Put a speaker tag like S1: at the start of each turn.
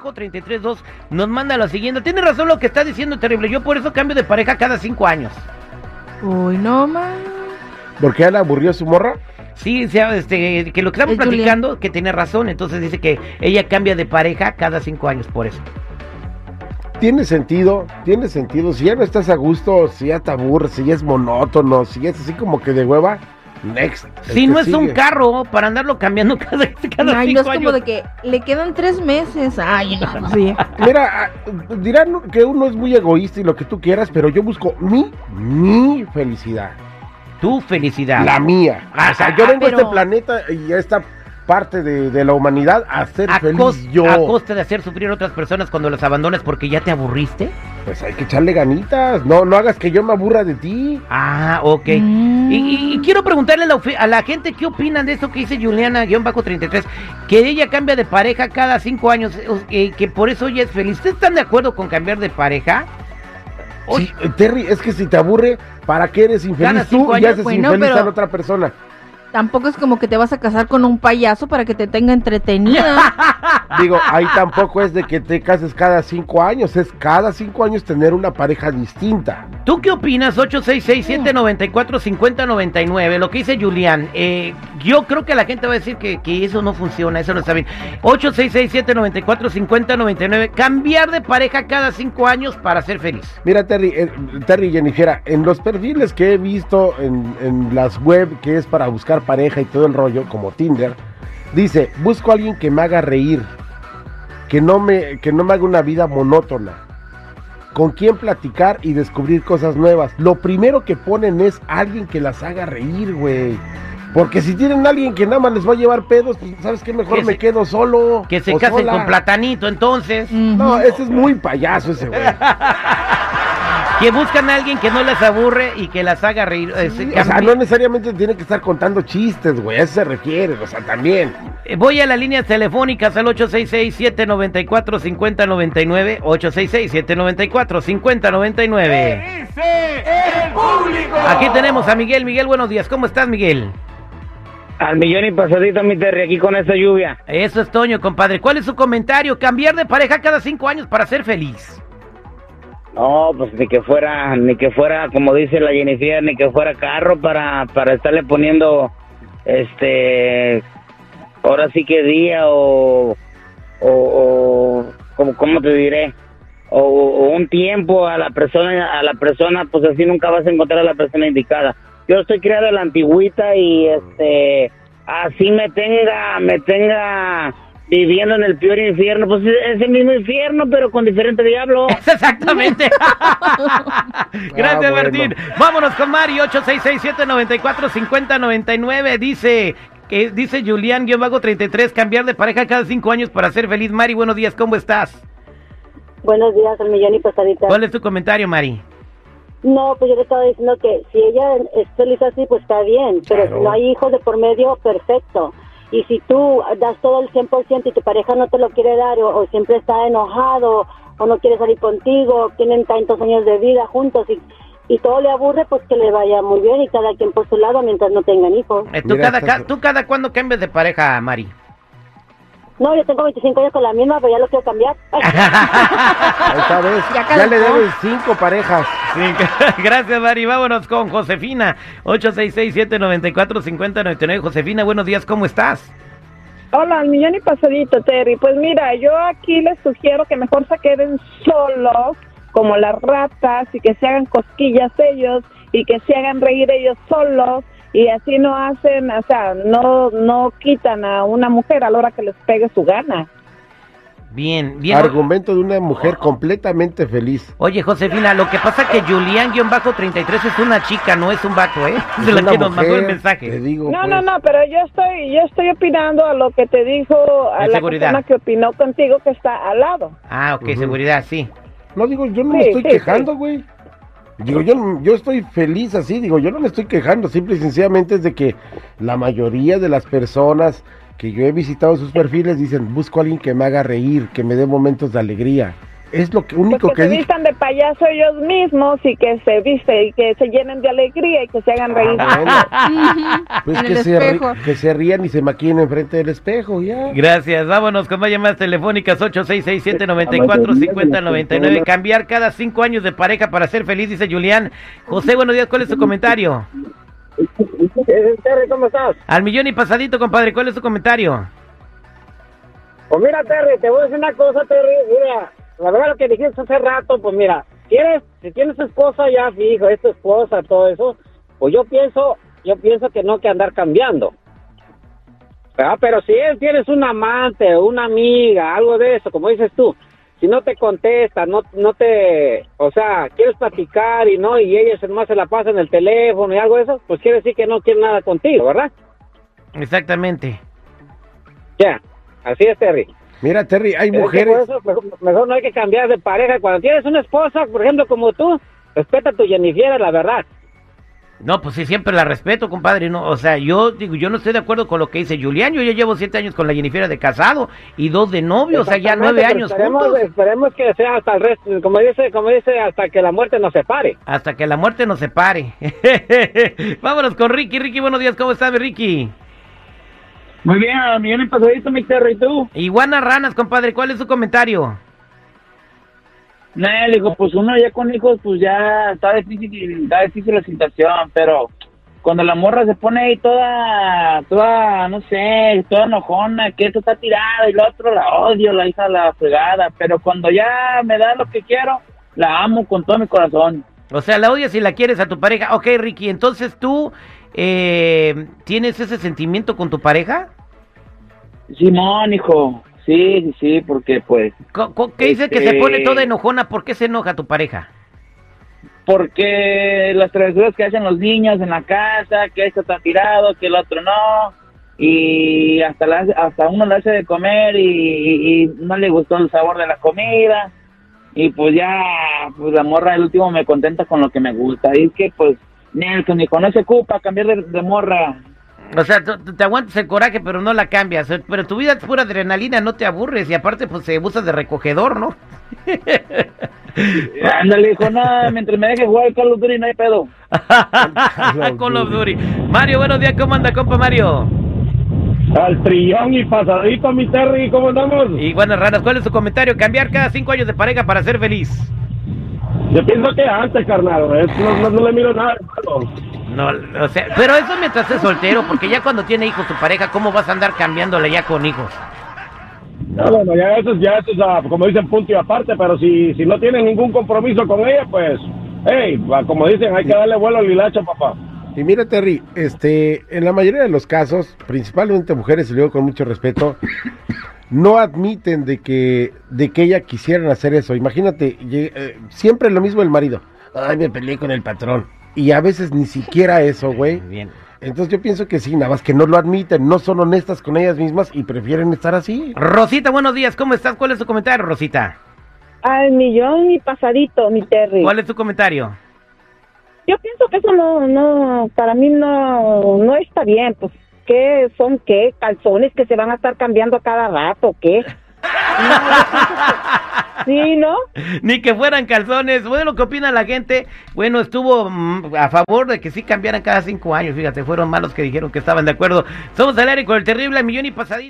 S1: Julián-332 nos manda lo siguiente. Tiene razón lo que está diciendo Terrible. Yo por eso cambio de pareja cada cinco años.
S2: Uy, no más.
S3: ¿Por qué le aburrió su morra?
S1: Sí, sea, este, que lo que estamos
S2: Es Julián.
S1: platicando, que tiene razón. Entonces dice que ella cambia de pareja cada cinco años por eso.
S3: Tiene sentido, tiene sentido. Si ya no estás a gusto, si ya te aburres, si ya es monótono, si ya es así como que de hueva, next.
S1: Si no es un carro para andarlo cambiando cada, cada
S2: Ay, no es como de que le quedan tres meses. Ay, no, sí.
S3: Mira, ah, dirán que uno es muy egoísta y lo que tú quieras, pero yo busco mi, mi felicidad.
S1: Tu felicidad.
S3: La mía.
S1: Ah,
S3: o sea, yo
S2: ah,
S3: vengo a este planeta y a esta parte de, de la humanidad a ser
S1: a,
S3: feliz yo.
S1: a costa de hacer sufrir a otras personas cuando las abandonas porque ya te aburriste.
S3: Pues hay que echarle ganitas. No, no hagas que yo me aburra de ti.
S1: Ah, ok.
S2: Mm.
S1: Y, y- y quiero preguntarle a la, ofi- a la gente qué opinan de esto que dice Juliana-33, que ella cambia de pareja cada cinco años, eh, que por eso ella es feliz. ¿Ustedes están de acuerdo con cambiar de pareja? Oye,
S3: Sí, Terry, es que si te aburre, ¿para qué eres infeliz tú y haces
S2: bueno,
S3: infeliz
S2: pero-
S3: a la otra persona?
S2: Tampoco es como que te vas a casar con un payaso para que te tenga entretenida.
S3: Digo, ahí tampoco es de que te cases cada cinco años, es cada cinco años tener una pareja distinta.
S1: ¿Tú qué opinas? 866-794-5099, lo que dice Julián. Eh, yo creo que la gente va a decir que, que eso no funciona, eso no está bien. 866-794-5099, cambiar de pareja cada cinco años para ser feliz.
S3: Mira, Terry, eh, Terry y Jennifer, en los perfiles que he visto en, en las web que es para buscar pareja y todo el rollo, como Tinder, dice, busco a alguien que me haga reír, que no me, que no me haga una vida monótona, con quien platicar y descubrir cosas nuevas. Lo primero que ponen es alguien que las haga reír, güey. Porque si tienen a alguien que nada más les va a llevar pedos, pues sabes qué, mejor
S1: Que
S3: me
S1: se-
S3: quedo solo.
S1: Que se
S3: o
S1: casen
S3: sola.
S1: con platanito, entonces.
S3: No, ese es muy payaso ese güey.
S1: Que buscan a alguien que no las aburre y que las haga reír. eh, se
S3: o sea, no necesariamente tiene que estar contando chistes, güey, a eso se refiere, o sea, también.
S1: Eh, Voy a las líneas telefónicas al 866-794-5099. 866-794-5099. Aquí tenemos a Miguel. Miguel, buenos días. ¿Cómo estás, Miguel?
S4: Al millón y pasadito, mi Terry, aquí con esta lluvia.
S1: Eso es Toño, compadre. ¿Cuál es su comentario? Cambiar de pareja cada cinco años para ser feliz.
S4: No, pues ni que fuera, ni que fuera, como dice la Jennifer, ni que fuera carro para, para estarle poniendo, este, ahora sí que día o, o, como, ¿cómo te diré? O, un tiempo a la persona, a la persona, pues así nunca vas a encontrar a la persona indicada. Yo estoy criado a la antigüita y, este, así me tenga, me tenga viviendo en el peor infierno, pues es el mismo infierno, pero con diferente diablo.
S1: Exactamente. Gracias,
S3: Ah, bueno.
S1: Martín. Vámonos con Mari, 866-794-5099. Dice, que dice Julián-33, cambiar de pareja cada cinco años para ser feliz. Mari, buenos días, ¿cómo estás?
S5: Buenos días, al millón y pasadita.
S1: ¿Cuál es tu comentario, Mari?
S5: No, pues yo le estaba diciendo que si ella es feliz así, pues está bien, pero
S3: Claro.
S5: si no hay hijos de por medio, perfecto. Y si tú das todo el 100% y tu pareja no te lo quiere dar o, o siempre está enojado o no quiere salir contigo, tienen tantos años de vida juntos y, y todo le aburre, pues que le vaya muy bien y cada quien por su lado mientras no tengan hijos.
S1: Eh, ¿tú,
S3: Mira,
S1: cada, ca- ¿Tú cada cuándo cambias de pareja, Mari?
S5: No, yo tengo 25 años con la misma, pero ya lo quiero cambiar.
S3: Ahí está, ¿ves?
S2: Ya
S3: Ya, le debes cinco parejas.
S1: Sí, gracias, Mari. Vámonos con Josefina, 866-794-5099. Josefina, buenos días, ¿cómo estás?
S6: Hola, al millón y pasadito, Terry. Pues mira, yo aquí les sugiero que mejor se queden solos, como las ratas, y que se hagan cosquillas ellos, y que se hagan reír ellos solos, y así no hacen, o sea, no, no quitan a una mujer a la hora que les pegue su gana.
S1: Bien, bien.
S3: Argumento de una mujer completamente feliz.
S1: Oye, Josefina, lo que pasa que Julián-33 es una chica, no es un vato, ¿eh?
S3: Es
S1: De la
S3: una
S1: que nos mandó el
S3: mujer,
S1: mensaje.
S3: Te digo,
S6: No,
S3: pues.
S6: no, no, pero yo estoy, yo estoy opinando a lo que te dijo a
S1: De
S6: la
S1: seguridad.
S6: persona que opinó contigo que está al lado.
S1: Ah, ok, seguridad, sí.
S3: No, digo, yo no me
S6: Sí,
S3: estoy
S6: sí,
S3: quejando, güey. Digo, yo, yo estoy feliz así, digo, yo no me estoy quejando, simple y sencillamente es de que la mayoría de las personas que yo he visitado sus perfiles dicen, busco a alguien que me haga reír, que me dé momentos de alegría. Es lo que
S6: Pues
S3: único
S6: que
S3: que
S6: se
S3: dije.
S6: vistan de payaso ellos mismos y que se viste y que se llenen de alegría y que se hagan reír.
S3: Ah, bueno, pues que se, que rían y se maquinen enfrente del espejo, ya.
S1: Gracias, vámonos con más llamadas telefónicas 8667-945099. Cambiar cada cinco años de pareja para ser feliz, dice Julián. José, buenos días, ¿cuál es tu comentario?
S7: Terry, ¿cómo estás?
S1: Al millón y pasadito, compadre, ¿cuál es tu comentario?
S7: Pues mira, Terry, te voy a decir una cosa, Terry. Mira, la verdad lo que dijiste hace rato, pues mira, quieres, si tienes esposa ya fijo, es tu esposa, todo eso, pues yo pienso, yo pienso que no que andar cambiando. ¿Verdad? Pero si él tienes un amante, una amiga, algo de eso, como dices tú, si no te contesta, no, no te, o sea, quieres platicar y no, y ella se nomás se la pasa en el teléfono y algo de eso, pues quiere decir que no quiere nada contigo, ¿verdad?
S1: Exactamente.
S7: Ya, así es, Terry.
S3: Mira, Terry, hay
S7: Es que
S3: mujeres.
S7: por eso, mejor, mejor no hay que cambiar de pareja. Cuando tienes una esposa, por ejemplo, como tú, respeta a tu Jennifer, la verdad.
S1: No, pues sí, siempre la respeto, compadre. No, o sea, yo digo, yo no estoy de acuerdo con lo que dice Julián. Yo ya llevo siete años con la Jennifer de casado y dos de novio, o sea, ya nueve años
S7: esperemos,
S1: juntos.
S7: esperemos que sea hasta el resto, como dice, como dice, hasta que la muerte nos separe.
S1: Hasta que la muerte nos separe. Vámonos con Ricky. Ricky, buenos días, ¿cómo estás, Ricky?
S8: Muy bien, a millón y pasadito, mi Terry, ¿y tú?
S1: Iguana Ranas, compadre, ¿cuál es su comentario?
S8: No, le digo, pues uno ya con hijos, pues ya está difícil, está difícil la situación, pero cuando la morra se pone ahí toda, toda, no sé, toda enojona, que esto está tirada y lo otro la odio, la hija la fregada, pero cuando ya me da lo que quiero, la amo con todo mi corazón.
S1: O sea, la odias y la quieres a tu pareja. Ok, Ricky, entonces tú eh, tienes ese sentimiento con tu pareja.
S8: Simón, hijo, sí, sí, sí, porque pues,
S1: ¿Qué dice que se
S8: Este-
S1: pone toda enojona? ¿Por qué se enoja tu pareja?
S8: porque las travesuras que hacen los niños en la casa, que esto está tirado, que el otro no, y hasta la, hasta uno le hace de comer y, y- y no le gustó el sabor de la comida, y pues ya, pues la morra el último me contenta con lo que me gusta, y es que pues, Nelson, hijo, no se ocupa cambiar de, de morra,
S1: O sea, te aguantas el coraje, pero no la cambias. Pero tu vida es pura adrenalina, no te aburres. Y aparte, pues se usas de recogedor, ¿no?
S8: ándale, hijo, no, mientras me deje jugar Call of Duty no hay pedo.
S1: Con los Duri. Mario, buenos días, ¿cómo anda, compa Mario?
S9: Al trillón y pasadito, mi Terry, ¿cómo andamos?
S1: Y buenas ranas, ¿cuál es su comentario? Cambiar cada cinco años de pareja para ser feliz.
S9: Yo pienso que antes, carnal, no, no- no le miro nada de malo.
S1: No, o sea, pero eso mientras estés soltero, porque ya cuando tiene hijos tu pareja, ¿cómo vas a andar cambiándole ya con hijos?
S9: No, bueno, ya eso, es- ya eso es, ah, como dicen, punto y aparte, pero si, si no tienen ningún compromiso con ella, pues, hey, como dicen, hay que darle vuelo al hilacho, papá.
S3: Y mira, Terry, este, en la mayoría de los casos, principalmente mujeres, y luego con mucho respeto, no admiten de que, de que ella quisieran hacer eso. Imagínate, eh, siempre lo mismo el marido. Ay, me peleé con el patrón. Y a veces ni siquiera eso, güey.
S1: Bien.
S3: Entonces yo pienso que sí, nada más que no lo admiten, no son honestas con ellas mismas y prefieren estar así.
S1: Rosita, buenos días, ¿cómo estás? ¿Cuál es tu comentario, Rosita?
S6: Al millón y pasadito, mi Terry.
S1: ¿Cuál es tu comentario?
S6: Yo pienso que eso no, no, para mí no, no está bien, pues, ¿qué son qué? ¿Calzones que se van a estar cambiando a cada rato, qué? Sí, ¿no?
S1: Ni que fueran calzones. Bueno, ¿qué opina la gente? Bueno, estuvo mm, a favor de que sí cambiaran cada cinco años. Fíjate, fueron malos que dijeron que estaban de acuerdo. Somos al aire con el terrible millón y pasadito.